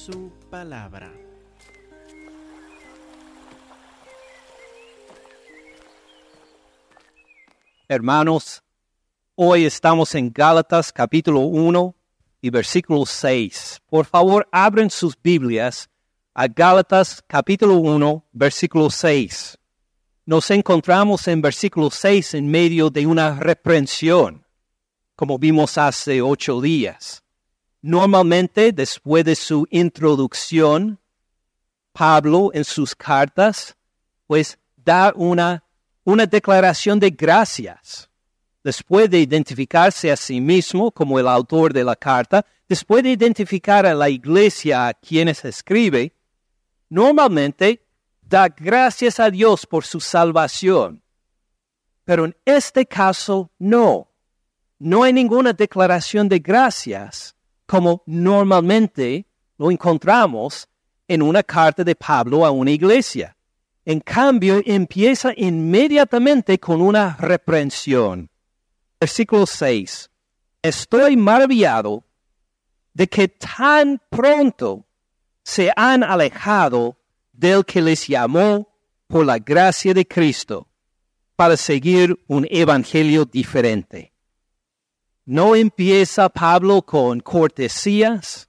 su palabra. Hermanos, hoy estamos en Gálatas capítulo 1 y versículo 6. Por favor, abren sus Biblias a Gálatas capítulo 1, versículo 6. Nos encontramos en versículo 6 en medio de una reprensión, como vimos hace ocho días. Normalmente, después de su introducción, Pablo en sus cartas, pues da una, una declaración de gracias. Después de identificarse a sí mismo como el autor de la carta, después de identificar a la iglesia a quienes escribe, normalmente da gracias a Dios por su salvación. Pero en este caso no. No hay ninguna declaración de gracias como normalmente lo encontramos en una carta de Pablo a una iglesia. En cambio, empieza inmediatamente con una reprensión. Versículo 6. Estoy maravillado de que tan pronto se han alejado del que les llamó por la gracia de Cristo para seguir un evangelio diferente. No empieza Pablo con cortesías,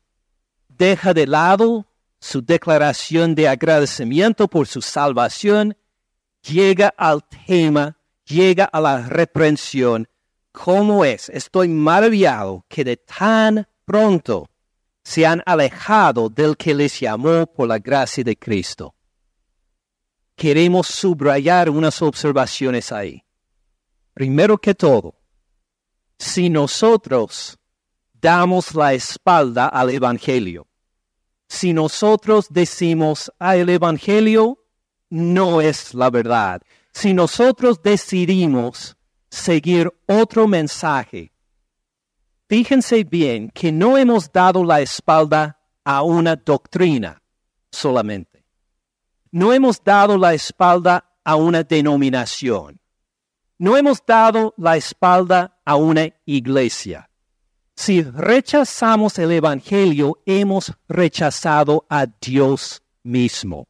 deja de lado su declaración de agradecimiento por su salvación, llega al tema, llega a la reprensión. ¿Cómo es? Estoy maravillado que de tan pronto se han alejado del que les llamó por la gracia de Cristo. Queremos subrayar unas observaciones ahí. Primero que todo, si nosotros damos la espalda al Evangelio, si nosotros decimos, ah, el Evangelio no es la verdad, si nosotros decidimos seguir otro mensaje, fíjense bien que no hemos dado la espalda a una doctrina solamente. No hemos dado la espalda a una denominación. No hemos dado la espalda a una iglesia. Si rechazamos el Evangelio, hemos rechazado a Dios mismo.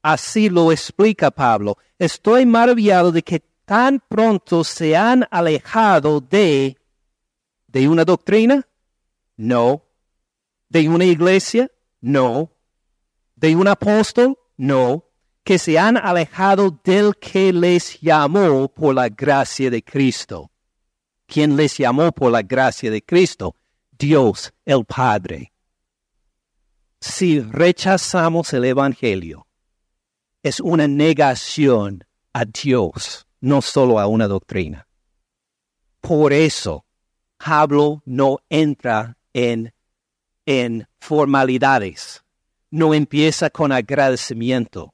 Así lo explica Pablo. Estoy maravillado de que tan pronto se han alejado de, de una doctrina? No. ¿De una iglesia? No. ¿De un apóstol? No que se han alejado del que les llamó por la gracia de Cristo. ¿Quién les llamó por la gracia de Cristo? Dios el Padre. Si rechazamos el Evangelio, es una negación a Dios, no solo a una doctrina. Por eso, Pablo no entra en, en formalidades, no empieza con agradecimiento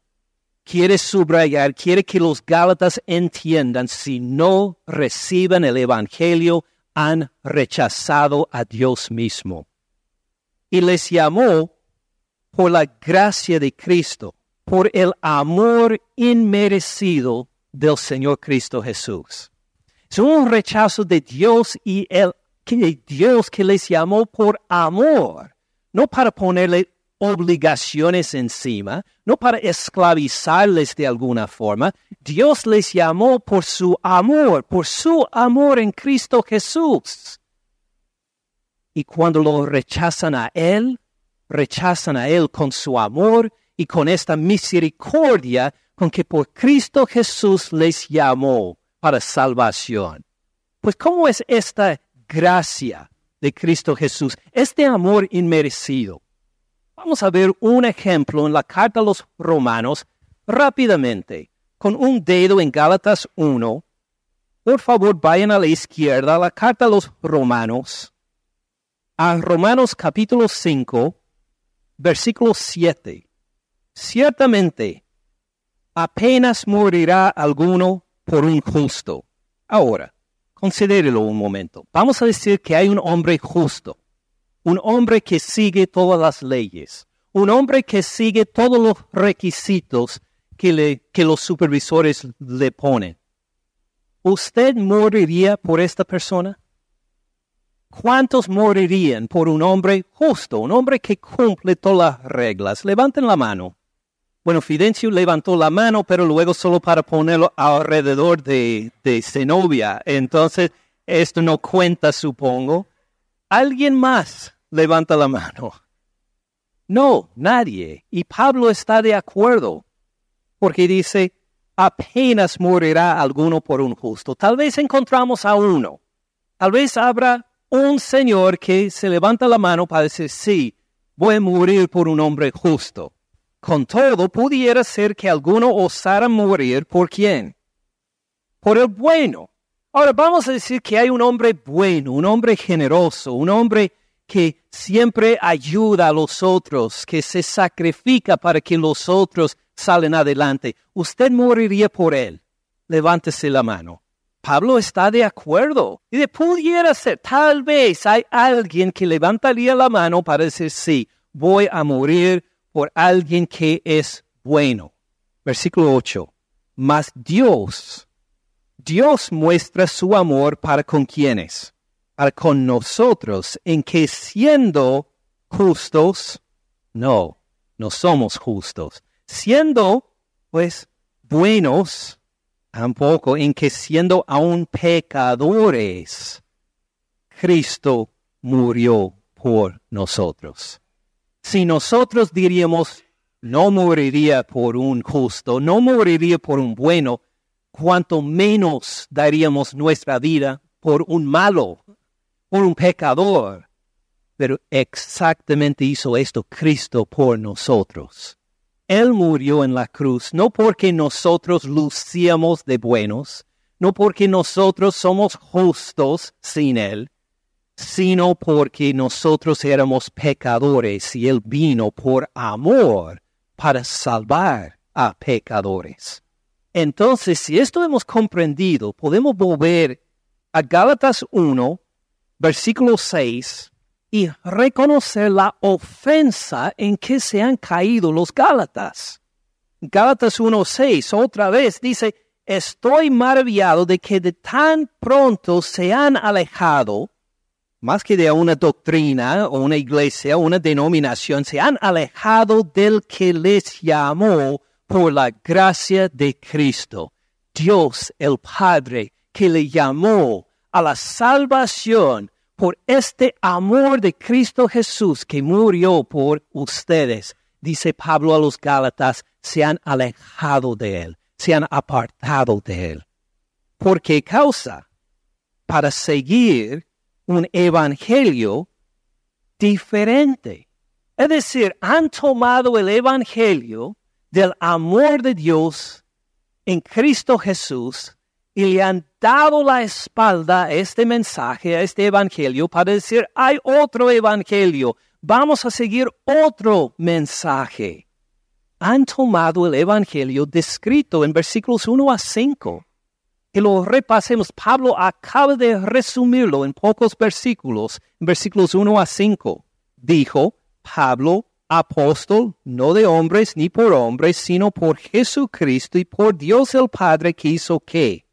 quiere subrayar, quiere que los Gálatas entiendan, si no reciben el Evangelio, han rechazado a Dios mismo. Y les llamó por la gracia de Cristo, por el amor inmerecido del Señor Cristo Jesús. Es un rechazo de Dios y el que Dios que les llamó por amor, no para ponerle obligaciones encima, no para esclavizarles de alguna forma. Dios les llamó por su amor, por su amor en Cristo Jesús. Y cuando lo rechazan a Él, rechazan a Él con su amor y con esta misericordia con que por Cristo Jesús les llamó para salvación. Pues ¿cómo es esta gracia de Cristo Jesús? Este amor inmerecido. Vamos a ver un ejemplo en la carta a los romanos rápidamente, con un dedo en Gálatas 1. Por favor, vayan a la izquierda, la carta a los romanos, a Romanos capítulo 5, versículo 7. Ciertamente, apenas morirá alguno por un justo. Ahora, considérelo un momento. Vamos a decir que hay un hombre justo un hombre que sigue todas las leyes, un hombre que sigue todos los requisitos que, le, los supervisores le ponen. ¿Usted moriría por esta persona? ¿Cuántos morirían por un hombre justo, un hombre que cumple todas las reglas? Levanten la mano. Bueno, Fidencio levantó la mano, pero luego solo para ponerlo alrededor de, de Zenobia. Entonces, esto no cuenta, supongo. ¿Alguien más levanta la mano? No, nadie. Y Pablo está de acuerdo, porque dice, apenas morirá alguno por un justo. Tal vez encontramos a uno. Tal vez habrá un señor que se levanta la mano para decir, sí, voy a morir por un hombre justo. Con todo, pudiera ser que alguno osara morir por quién? Por el bueno. Ahora vamos a decir que hay un hombre bueno, un hombre generoso, un hombre que siempre ayuda a los otros, que se sacrifica para que los otros salen adelante. Usted moriría por él. Levántese la mano. Pablo está de acuerdo. Y de pudiera ser, tal vez hay alguien que levantaría la mano para decir, sí, voy a morir por alguien que es bueno. Versículo 8. Mas Dios, Dios muestra su amor para con quienes, para con nosotros, en que siendo justos, no, no somos justos, siendo pues buenos, tampoco, en que siendo aún pecadores, Cristo murió por nosotros. Si nosotros diríamos, no moriría por un justo, no moriría por un bueno, cuanto menos daríamos nuestra vida por un malo, por un pecador. Pero exactamente hizo esto Cristo por nosotros. Él murió en la cruz no porque nosotros lucíamos de buenos, no porque nosotros somos justos sin Él, sino porque nosotros éramos pecadores y Él vino por amor para salvar a pecadores. Entonces, si esto hemos comprendido, podemos volver a Gálatas 1, versículo 6, y reconocer la ofensa en que se han caído los Gálatas. Gálatas 1.6 otra vez dice, estoy maravillado de que de tan pronto se han alejado más que de una doctrina o una iglesia o una denominación, se han alejado del que les llamó por la gracia de Cristo. Dios el Padre que le llamó a la salvación por este amor de Cristo Jesús que murió por ustedes. Dice Pablo a los Gálatas, se han alejado de él, se han apartado de él. ¿Por qué causa? Para seguir un evangelio diferente. Es decir, han tomado el evangelio del amor de Dios en Cristo Jesús y le han dado la espalda a este mensaje, a este evangelio, para decir, hay otro evangelio, vamos a seguir otro mensaje. Han tomado el evangelio descrito en versículos 1 a 5 que lo repasemos, Pablo acaba de resumirlo en pocos versículos, en versículos 1 a 5. Dijo, Pablo, apóstol, no de hombres ni por hombres, sino por Jesucristo y por Dios el Padre que hizo qué?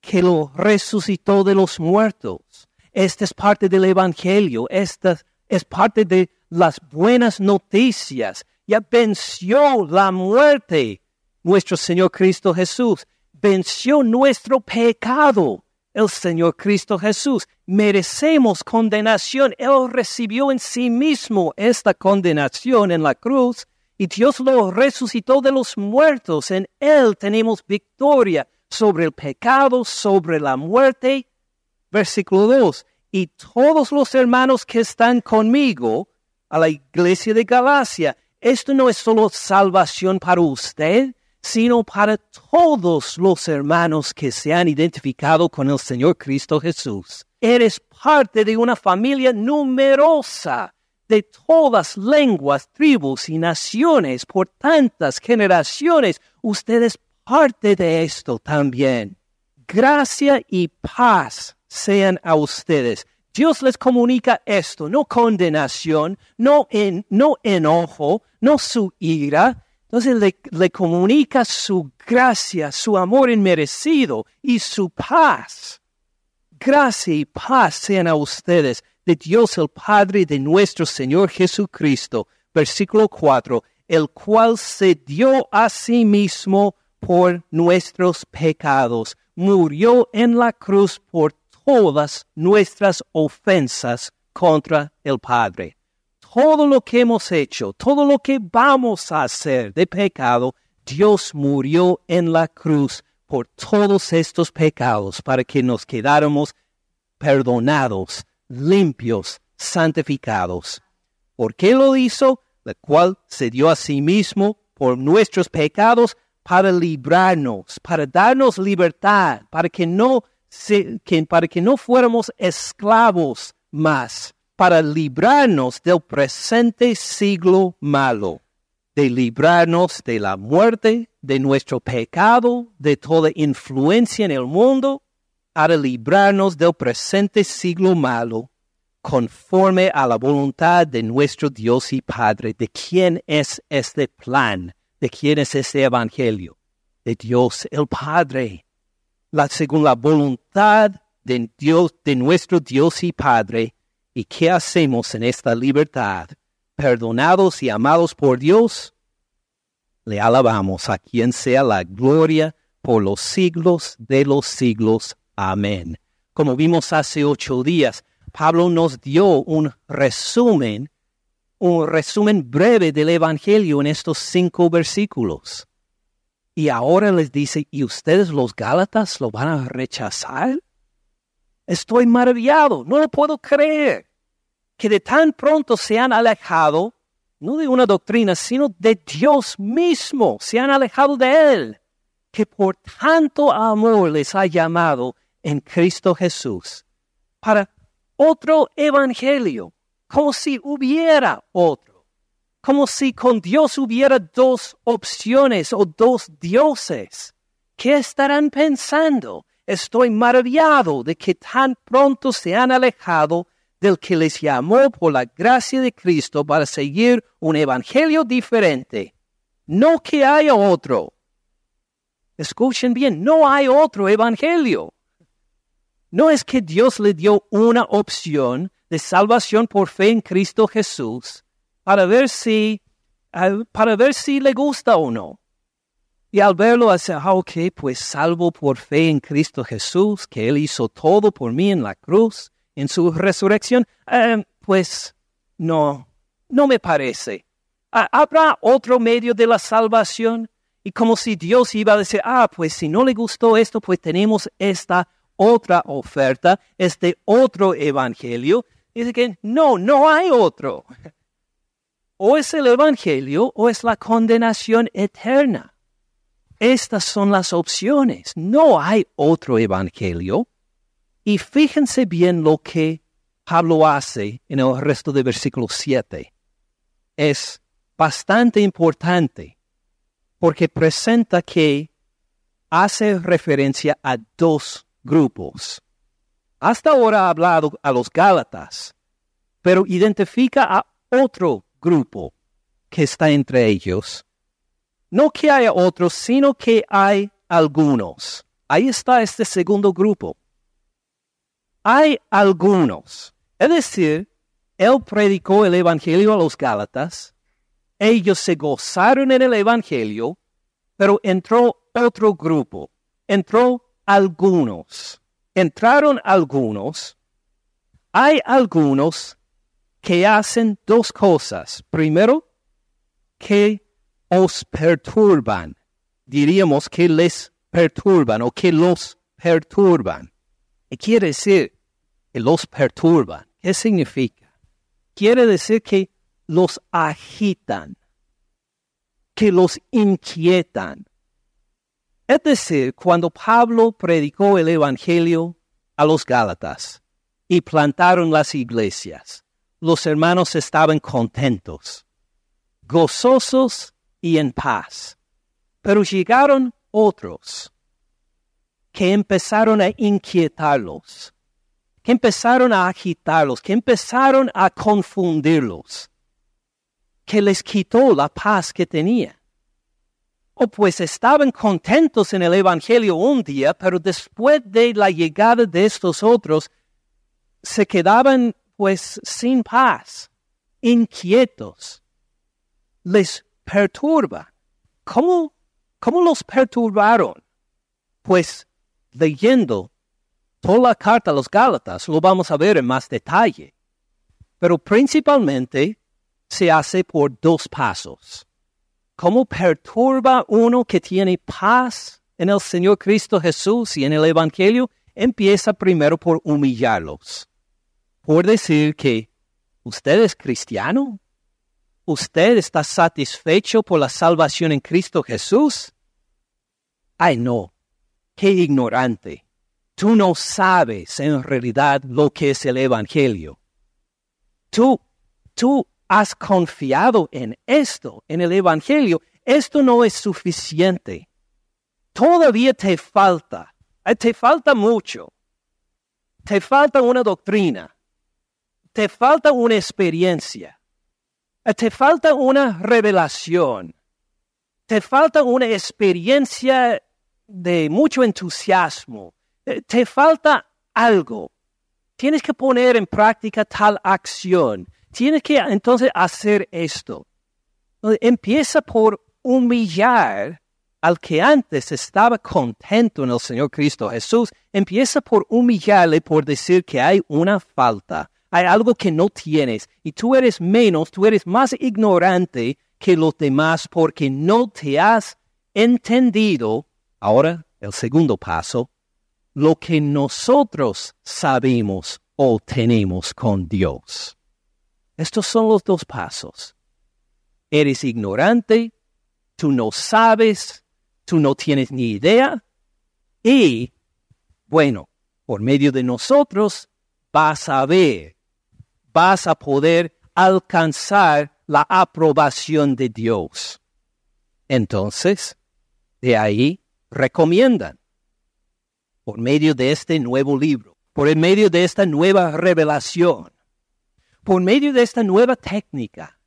Que lo resucitó de los muertos. Esta es parte del Evangelio, esta es parte de las buenas noticias. Ya venció la muerte nuestro Señor Cristo Jesús venció nuestro pecado. El Señor Cristo Jesús. Merecemos condenación. Él recibió en sí mismo esta condenación en la cruz y Dios lo resucitó de los muertos. En Él tenemos victoria sobre el pecado, sobre la muerte. Versículo 2. Y todos los hermanos que están conmigo a la iglesia de Galacia, esto no es solo salvación para usted, sino para todos los hermanos que se han identificado con el Señor Cristo Jesús. Eres parte de una familia numerosa de todas lenguas, tribus y naciones por tantas generaciones. Ustedes parte de esto también. Gracia y paz sean a ustedes. Dios les comunica esto, no condenación, no, no enojo, no su ira, entonces le, comunica su gracia, su amor inmerecido y su paz. Gracia y paz sean a ustedes de Dios el Padre de nuestro Señor Jesucristo. Versículo 4, el cual se dio a sí mismo por nuestros pecados, murió en la cruz por todas nuestras ofensas contra el Padre. Todo lo que hemos hecho, todo lo que vamos a hacer de pecado, Dios murió en la cruz por todos estos pecados para que nos quedáramos perdonados, limpios, santificados. ¿Por qué lo hizo? La cual se dio a sí mismo por nuestros pecados para librarnos, para darnos libertad, para que no, para que no fuéramos esclavos más, para librarnos del presente siglo malo, de librarnos de la muerte, de nuestro pecado, de toda influencia en el mundo, para librarnos del presente siglo malo, conforme a la voluntad de nuestro Dios y Padre, de quién es este plan ¿De quién es ese evangelio? De Dios el Padre. La según la voluntad de Dios, de nuestro Dios y Padre. ¿Y qué hacemos en esta libertad? Perdonados y amados por Dios, le alabamos a quien sea la gloria por los siglos de los siglos. Amén. Como vimos hace ocho días, Pablo nos dio un resumen un resumen breve del Evangelio en estos cinco versículos. Y ahora les dice, ¿y ustedes los Gálatas lo van a rechazar? Estoy maravillado, no lo puedo creer, que de tan pronto se han alejado, no de una doctrina, sino de Dios mismo, se han alejado de Él, que por tanto amor les ha llamado en Cristo Jesús para otro evangelio, como si hubiera otro, como si con Dios hubiera dos opciones o dos dioses. ¿Qué estarán pensando? Estoy maravillado de que tan pronto se han alejado del que les llamó por la gracia de Cristo para seguir un evangelio diferente. No que haya otro. Escuchen bien, no hay otro evangelio. No es que Dios le dio una opción de salvación por fe en Cristo Jesús para ver si, para ver si le gusta o no. Y al verlo, hace, ah, ok, pues salvo por fe en Cristo Jesús, que Él hizo todo por mí en la cruz, en su resurrección, eh, pues no, no me parece. ¿Habrá otro medio de la salvación? Y como si Dios iba a decir, ah, pues si no le gustó esto, pues tenemos esta otra oferta, este otro evangelio Dice que no, no hay otro. O es el Evangelio o es la condenación eterna. Estas son las opciones. No hay otro Evangelio. Y fíjense bien lo que Pablo hace en el resto del versículo 7. Es bastante importante porque presenta que hace referencia a dos grupos. Hasta ahora ha hablado a los Gálatas, pero identifica a otro grupo que está entre ellos. No que haya otros, sino que hay algunos. Ahí está este segundo grupo. Hay algunos. Es decir, él predicó el Evangelio a los Gálatas, ellos se gozaron en el Evangelio, pero entró otro grupo, entró algunos entraron algunos, hay algunos que hacen dos cosas. Primero, que os perturban. Diríamos que les perturban o que los perturban. ¿Qué quiere decir que los perturban? ¿Qué significa? Quiere decir que los agitan, que los inquietan, es decir, cuando Pablo predicó el Evangelio a los Gálatas y plantaron las iglesias, los hermanos estaban contentos, gozosos y en paz. Pero llegaron otros que empezaron a inquietarlos, que empezaron a agitarlos, que empezaron a confundirlos, que les quitó la paz que tenían. O pues estaban contentos en el Evangelio un día, pero después de la llegada de estos otros, se quedaban pues sin paz, inquietos, les perturba. ¿Cómo, cómo los perturbaron? Pues leyendo toda la carta a los Gálatas lo vamos a ver en más detalle. Pero principalmente se hace por dos pasos. ¿Cómo perturba uno que tiene paz en el Señor Cristo Jesús y en el Evangelio? Empieza primero por humillarlos, por decir que usted es cristiano, usted está satisfecho por la salvación en Cristo Jesús. Ay, no, qué ignorante. Tú no sabes en realidad lo que es el Evangelio. Tú, tú has confiado en esto, en el Evangelio. Esto no es suficiente. Todavía te falta, eh, te falta mucho. Te falta una doctrina. Te falta una experiencia. Eh, te falta una revelación. Te falta una experiencia de mucho entusiasmo. Te falta algo. Tienes que poner en práctica tal acción. Tienes que entonces hacer esto. Empieza por humillar al que antes estaba contento en el Señor Cristo Jesús. Empieza por humillarle, por decir que hay una falta. Hay algo que no tienes y tú eres menos, tú eres más ignorante que los demás porque no te has entendido. Ahora, el segundo paso, lo que nosotros sabemos o tenemos con Dios. Estos son los dos pasos. Eres ignorante, tú no sabes, tú no tienes ni idea y, bueno, por medio de nosotros vas a ver, vas a poder alcanzar la aprobación de Dios. Entonces, de ahí recomiendan por medio de este nuevo libro, por medio de esta nueva revelación, por medio de esta nueva técnica,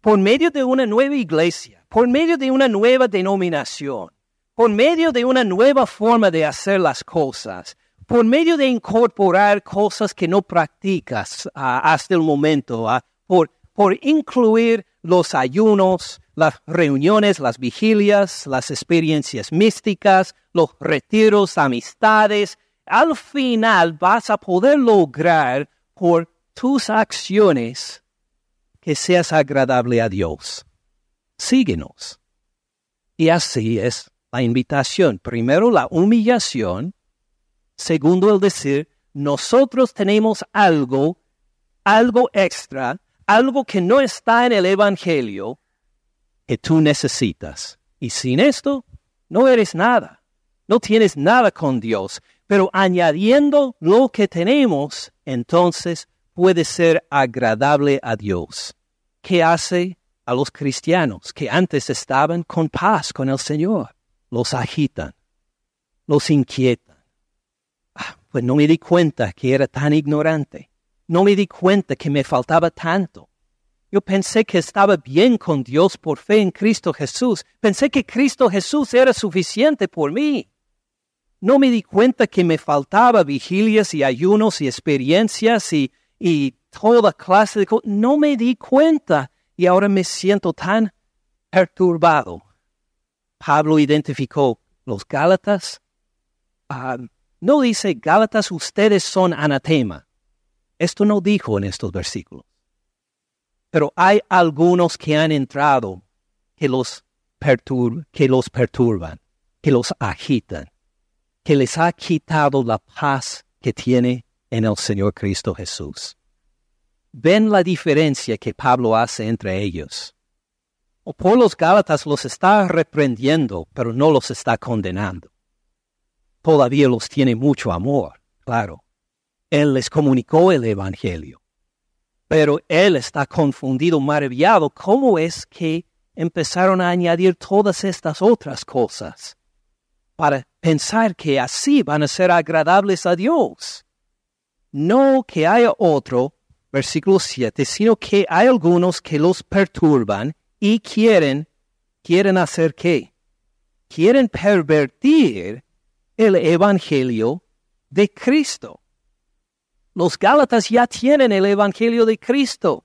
por medio de una nueva iglesia, por medio de una nueva denominación, por medio de una nueva forma de hacer las cosas, por medio de incorporar cosas que no practicas ah, hasta el momento, ah, por, por incluir los ayunos, las reuniones, las vigilias, las experiencias místicas, los retiros, amistades, al final vas a poder lograr por tus acciones que seas agradable a Dios. Síguenos. Y así es la invitación. Primero la humillación. Segundo el decir, nosotros tenemos algo, algo extra, algo que no está en el Evangelio, que tú necesitas. Y sin esto, no eres nada. No tienes nada con Dios. Pero añadiendo lo que tenemos, entonces puede ser agradable a Dios. ¿Qué hace a los cristianos que antes estaban con paz con el Señor? Los agitan, los inquietan. Ah, pues no me di cuenta que era tan ignorante. No me di cuenta que me faltaba tanto. Yo pensé que estaba bien con Dios por fe en Cristo Jesús. Pensé que Cristo Jesús era suficiente por mí. No me di cuenta que me faltaba vigilias y ayunos y experiencias y, y toda clase de cosas. No me di cuenta y ahora me siento tan perturbado. Pablo identificó los Gálatas. Ah, no dice Gálatas, ustedes son anatema. Esto no dijo en estos versículos. Pero hay algunos que han entrado que los, que los perturban, que los agitan, que les ha quitado la paz que tiene en el Señor Cristo Jesús. Ven la diferencia que Pablo hace entre ellos. O por los Gálatas los está reprendiendo, pero no los está condenando. Todavía los tiene mucho amor, claro. Él les comunicó el Evangelio. Pero él está confundido, maravillado. ¿Cómo es que empezaron a añadir todas estas otras cosas para pensar que así van a ser agradables a Dios? No que haya otro, versículo 7, sino que hay algunos que los perturban y quieren, quieren hacer qué? Quieren pervertir el Evangelio de Cristo. Los Gálatas ya tienen el Evangelio de Cristo.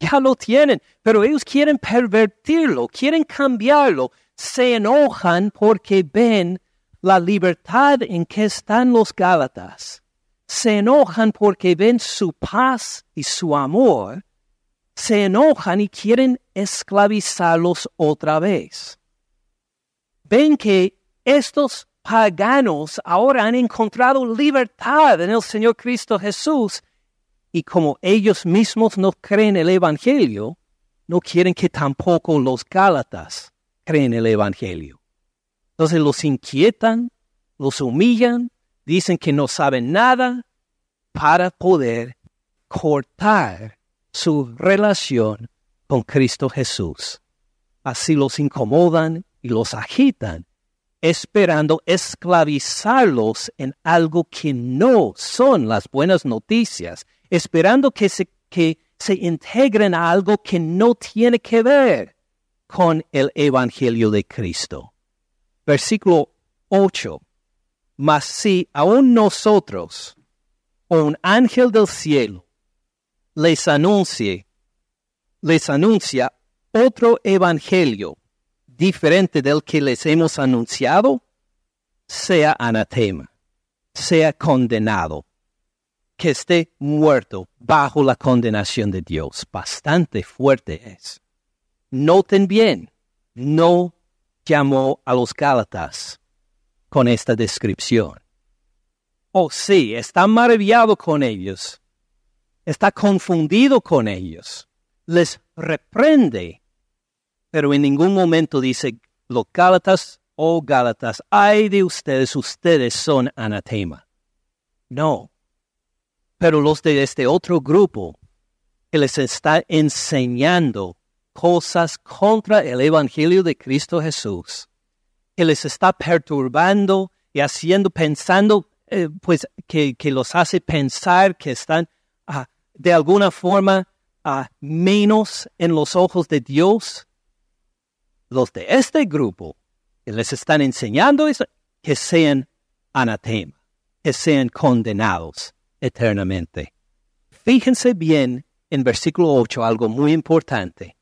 Ya lo tienen, pero ellos quieren pervertirlo, quieren cambiarlo. Se enojan porque ven la libertad en que están los Gálatas. Se enojan porque ven su paz y su amor. Se enojan y quieren esclavizarlos otra vez. Ven que estos paganos ahora han encontrado libertad en el Señor Cristo Jesús y como ellos mismos no creen el Evangelio, no quieren que tampoco los Gálatas creen el Evangelio. Entonces los inquietan, los humillan, dicen que no saben nada para poder cortar su relación con Cristo Jesús. Así los incomodan y los agitan esperando esclavizarlos en algo que no son las buenas noticias, esperando que se, que se integren a algo que no tiene que ver con el Evangelio de Cristo. Versículo 8. Mas si aún nosotros, o un ángel del cielo, les anuncie, les anuncia otro evangelio diferente del que les hemos anunciado, sea anatema, sea condenado, que esté muerto bajo la condenación de Dios. Bastante fuerte es. Noten bien, no llamó a los Gálatas con esta descripción. Oh sí, está maravillado con ellos, está confundido con ellos, les reprende pero en ningún momento dice, los Gálatas, oh Gálatas, ay de ustedes, ustedes son anatema. No. Pero los de este otro grupo que les está enseñando cosas contra el Evangelio de Cristo Jesús, que les está perturbando y haciendo, pensando, eh, pues que, los hace pensar que están ah, de alguna forma ah, menos en los ojos de Dios, los de este grupo que les están enseñando eso, que sean anatema, que sean condenados eternamente. Fíjense bien en versículo 8 algo muy importante.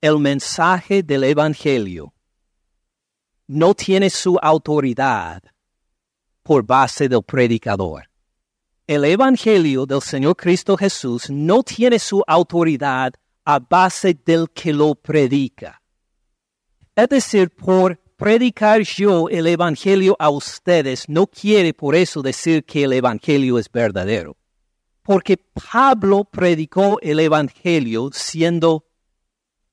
El mensaje del Evangelio no tiene su autoridad por base del predicador. El Evangelio del Señor Cristo Jesús no tiene su autoridad a base del que lo predica. Es decir, por predicar yo el Evangelio a ustedes, no quiere por eso decir que el Evangelio es verdadero. Porque Pablo predicó el Evangelio siendo,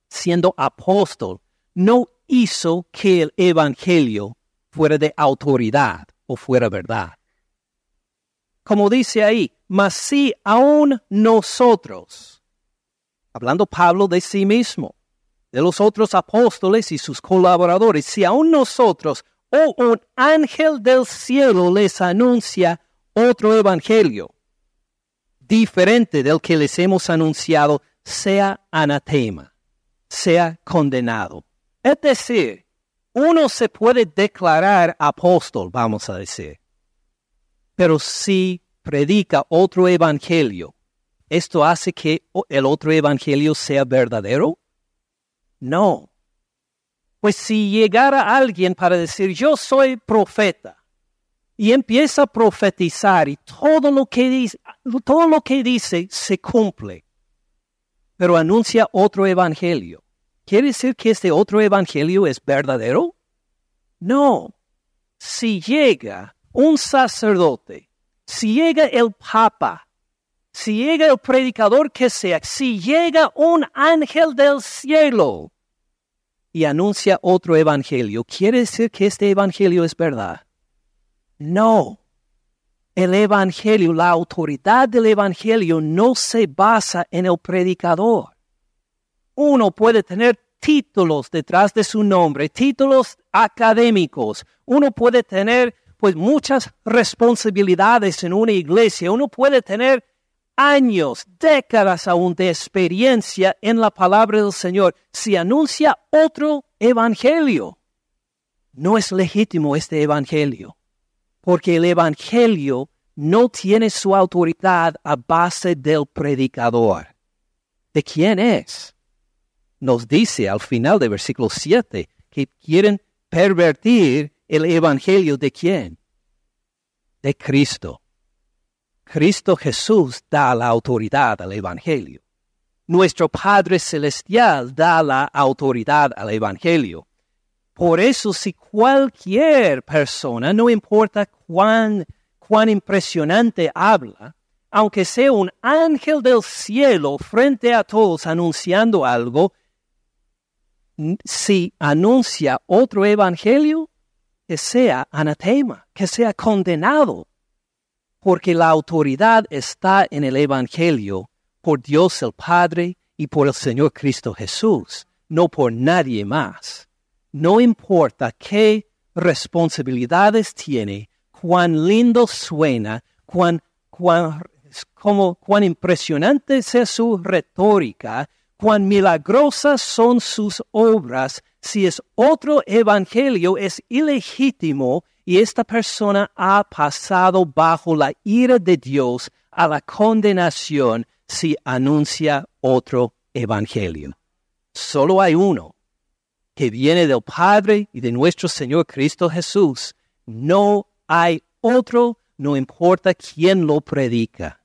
siendo apóstol, no hizo que el Evangelio fuera de autoridad o fuera verdad. Como dice ahí, mas si aún nosotros, hablando Pablo de sí mismo, de los otros apóstoles y sus colaboradores, si aún nosotros o un ángel del cielo les anuncia otro evangelio diferente del que les hemos anunciado, sea anatema, sea condenado. Es decir, uno se puede declarar apóstol, vamos a decir, pero si predica otro evangelio, ¿esto hace que el otro evangelio sea verdadero? No. Pues si llegara alguien para decir, yo soy profeta, y empieza a profetizar y todo lo que dice, todo lo que dice se cumple, pero anuncia otro evangelio. ¿Quiere decir que este otro evangelio es verdadero? No. Si llega un sacerdote, si llega el papa, si llega el predicador que sea, si llega un ángel del cielo y anuncia otro evangelio, ¿quiere decir que este evangelio es verdad? No. El evangelio, la autoridad del evangelio no se basa en el predicador. Uno puede tener títulos detrás de su nombre, títulos académicos. Uno puede tener pues muchas responsabilidades en una iglesia. Uno puede tener años, décadas aún de experiencia en la palabra del Señor, si anuncia otro evangelio, no es legítimo este evangelio, porque el evangelio no tiene su autoridad a base del predicador. ¿De quién es? Nos dice al final del versículo 7 que quieren pervertir el evangelio de quién? De Cristo. Cristo Jesús da la autoridad al evangelio. Nuestro Padre Celestial da la autoridad al evangelio. Por eso si cualquier persona, no importa cuán, cuán impresionante habla, aunque sea un ángel del cielo frente a todos anunciando algo, si anuncia otro evangelio, que sea anatema, que sea condenado, porque la autoridad está en el evangelio por Dios el Padre y por el Señor Cristo Jesús, no por nadie más. No importa qué responsabilidades tiene, cuán lindo suena, cuán, cuán como cuán impresionante sea su retórica, cuán milagrosas son sus obras, si es otro evangelio es ilegítimo y esta persona ha pasado bajo la ira de Dios a la condenación si anuncia otro evangelio. Solo hay uno que viene del Padre y de nuestro Señor Cristo Jesús. No hay otro, no importa quién lo predica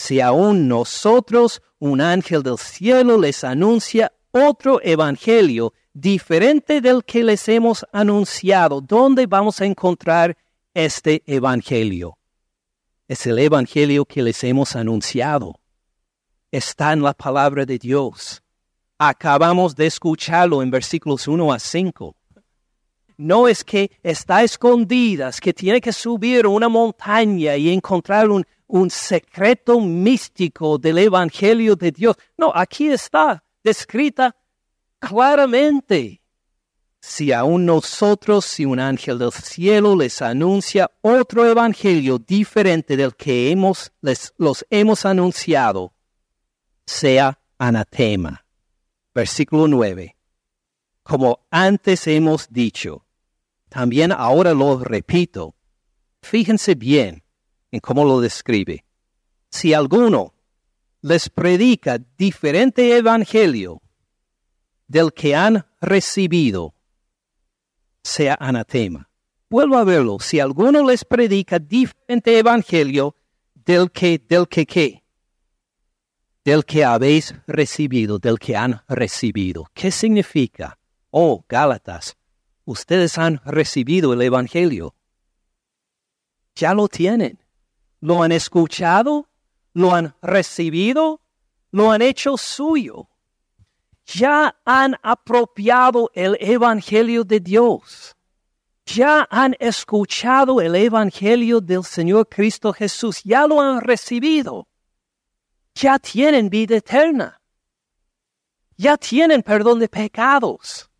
si aún nosotros, un ángel del cielo, les anuncia otro evangelio diferente del que les hemos anunciado, ¿dónde vamos a encontrar este evangelio? Es el evangelio que les hemos anunciado. Está en la palabra de Dios. Acabamos de escucharlo en versículos 1 a 5 no es que está escondida, que tiene que subir una montaña y encontrar un, un secreto místico del Evangelio de Dios. No, aquí está descrita claramente. Si aún nosotros, si un ángel del cielo les anuncia otro evangelio diferente del que hemos, les, los hemos anunciado, sea anatema. Versículo 9. Como antes hemos dicho, también ahora lo repito. Fíjense bien en cómo lo describe. Si alguno les predica diferente evangelio del que han recibido, sea anatema. Vuelvo a verlo. Si alguno les predica diferente evangelio del que, del que qué, del que habéis recibido, del que han recibido. ¿Qué significa? Oh, Gálatas, ustedes han recibido el Evangelio. Ya lo tienen. Lo han escuchado, lo han recibido, lo han hecho suyo. Ya han apropiado el Evangelio de Dios. Ya han escuchado el Evangelio del Señor Cristo Jesús. Ya lo han recibido. Ya tienen vida eterna. Ya tienen perdón de pecados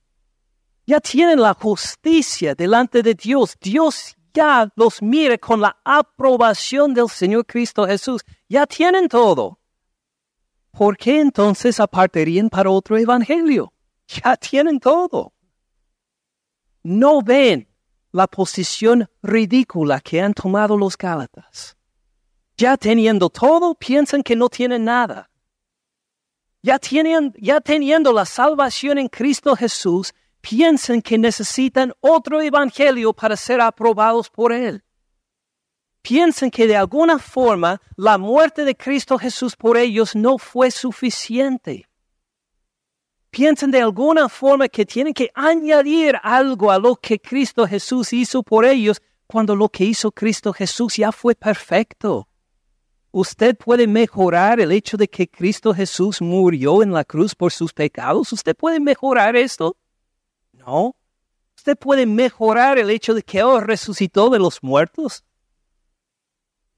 ya tienen la justicia delante de Dios. Dios ya los mire con la aprobación del Señor Cristo Jesús. Ya tienen todo. ¿Por qué entonces apartarían para otro evangelio? Ya tienen todo. No ven la posición ridícula que han tomado los Gálatas. Ya teniendo todo, piensan que no tienen nada. Ya, tienen, ya teniendo la salvación en Cristo Jesús, piensan que necesitan otro evangelio para ser aprobados por Él. Piensan que de alguna forma la muerte de Cristo Jesús por ellos no fue suficiente. Piensan de alguna forma que tienen que añadir algo a lo que Cristo Jesús hizo por ellos cuando lo que hizo Cristo Jesús ya fue perfecto. Usted puede mejorar el hecho de que Cristo Jesús murió en la cruz por sus pecados. Usted puede mejorar esto. No. Usted puede mejorar el hecho de que Él resucitó de los muertos.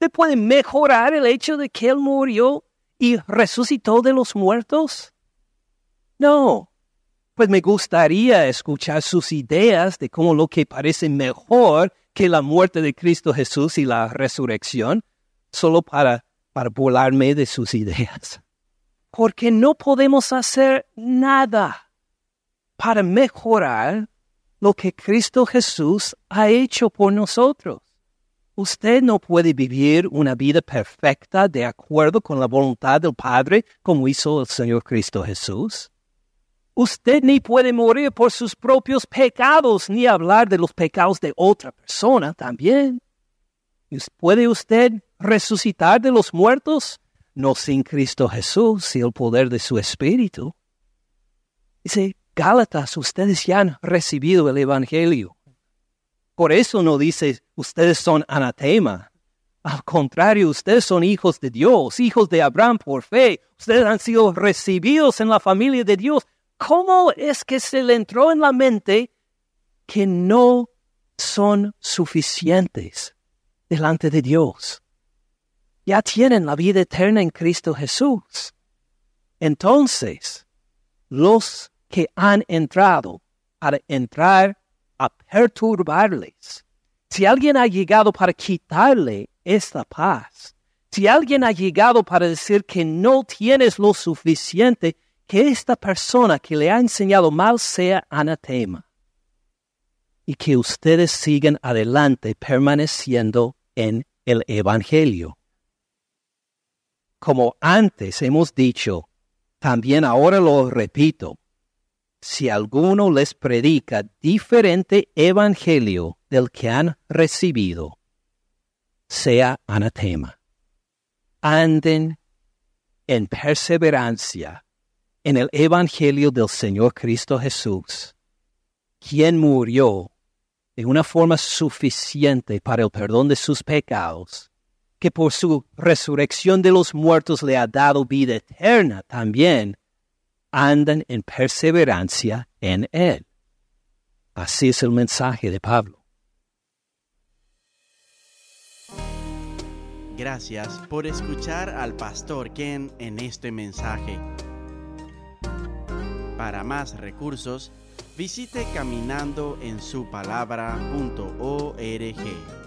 Usted puede mejorar el hecho de que Él murió y resucitó de los muertos. No. Pues me gustaría escuchar sus ideas de cómo lo que parece mejor que la muerte de Cristo Jesús y la resurrección, solo para, para burlarme de sus ideas. Porque no podemos hacer nada para mejorar lo que Cristo Jesús ha hecho por nosotros. Usted no puede vivir una vida perfecta de acuerdo con la voluntad del Padre como hizo el Señor Cristo Jesús. Usted ni puede morir por sus propios pecados, ni hablar de los pecados de otra persona también. ¿Puede usted resucitar de los muertos? No sin Cristo Jesús y el poder de su Espíritu. Dice, Gálatas, ustedes ya han recibido el Evangelio. Por eso no dice, ustedes son anatema. Al contrario, ustedes son hijos de Dios, hijos de Abraham por fe. Ustedes han sido recibidos en la familia de Dios. ¿Cómo es que se le entró en la mente que no son suficientes delante de Dios? Ya tienen la vida eterna en Cristo Jesús. Entonces, los que han entrado para entrar a perturbarles. Si alguien ha llegado para quitarle esta paz, si alguien ha llegado para decir que no tienes lo suficiente, que esta persona que le ha enseñado mal sea anatema. Y que ustedes sigan adelante permaneciendo en el Evangelio. Como antes hemos dicho, también ahora lo repito, si alguno les predica diferente evangelio del que han recibido, sea anatema. Anden en perseverancia en el evangelio del Señor Cristo Jesús, quien murió de una forma suficiente para el perdón de sus pecados, que por su resurrección de los muertos le ha dado vida eterna también andan en perseverancia en Él. Así es el mensaje de Pablo. Gracias por escuchar al pastor Ken en este mensaje. Para más recursos, visite caminandoensupalabra.org.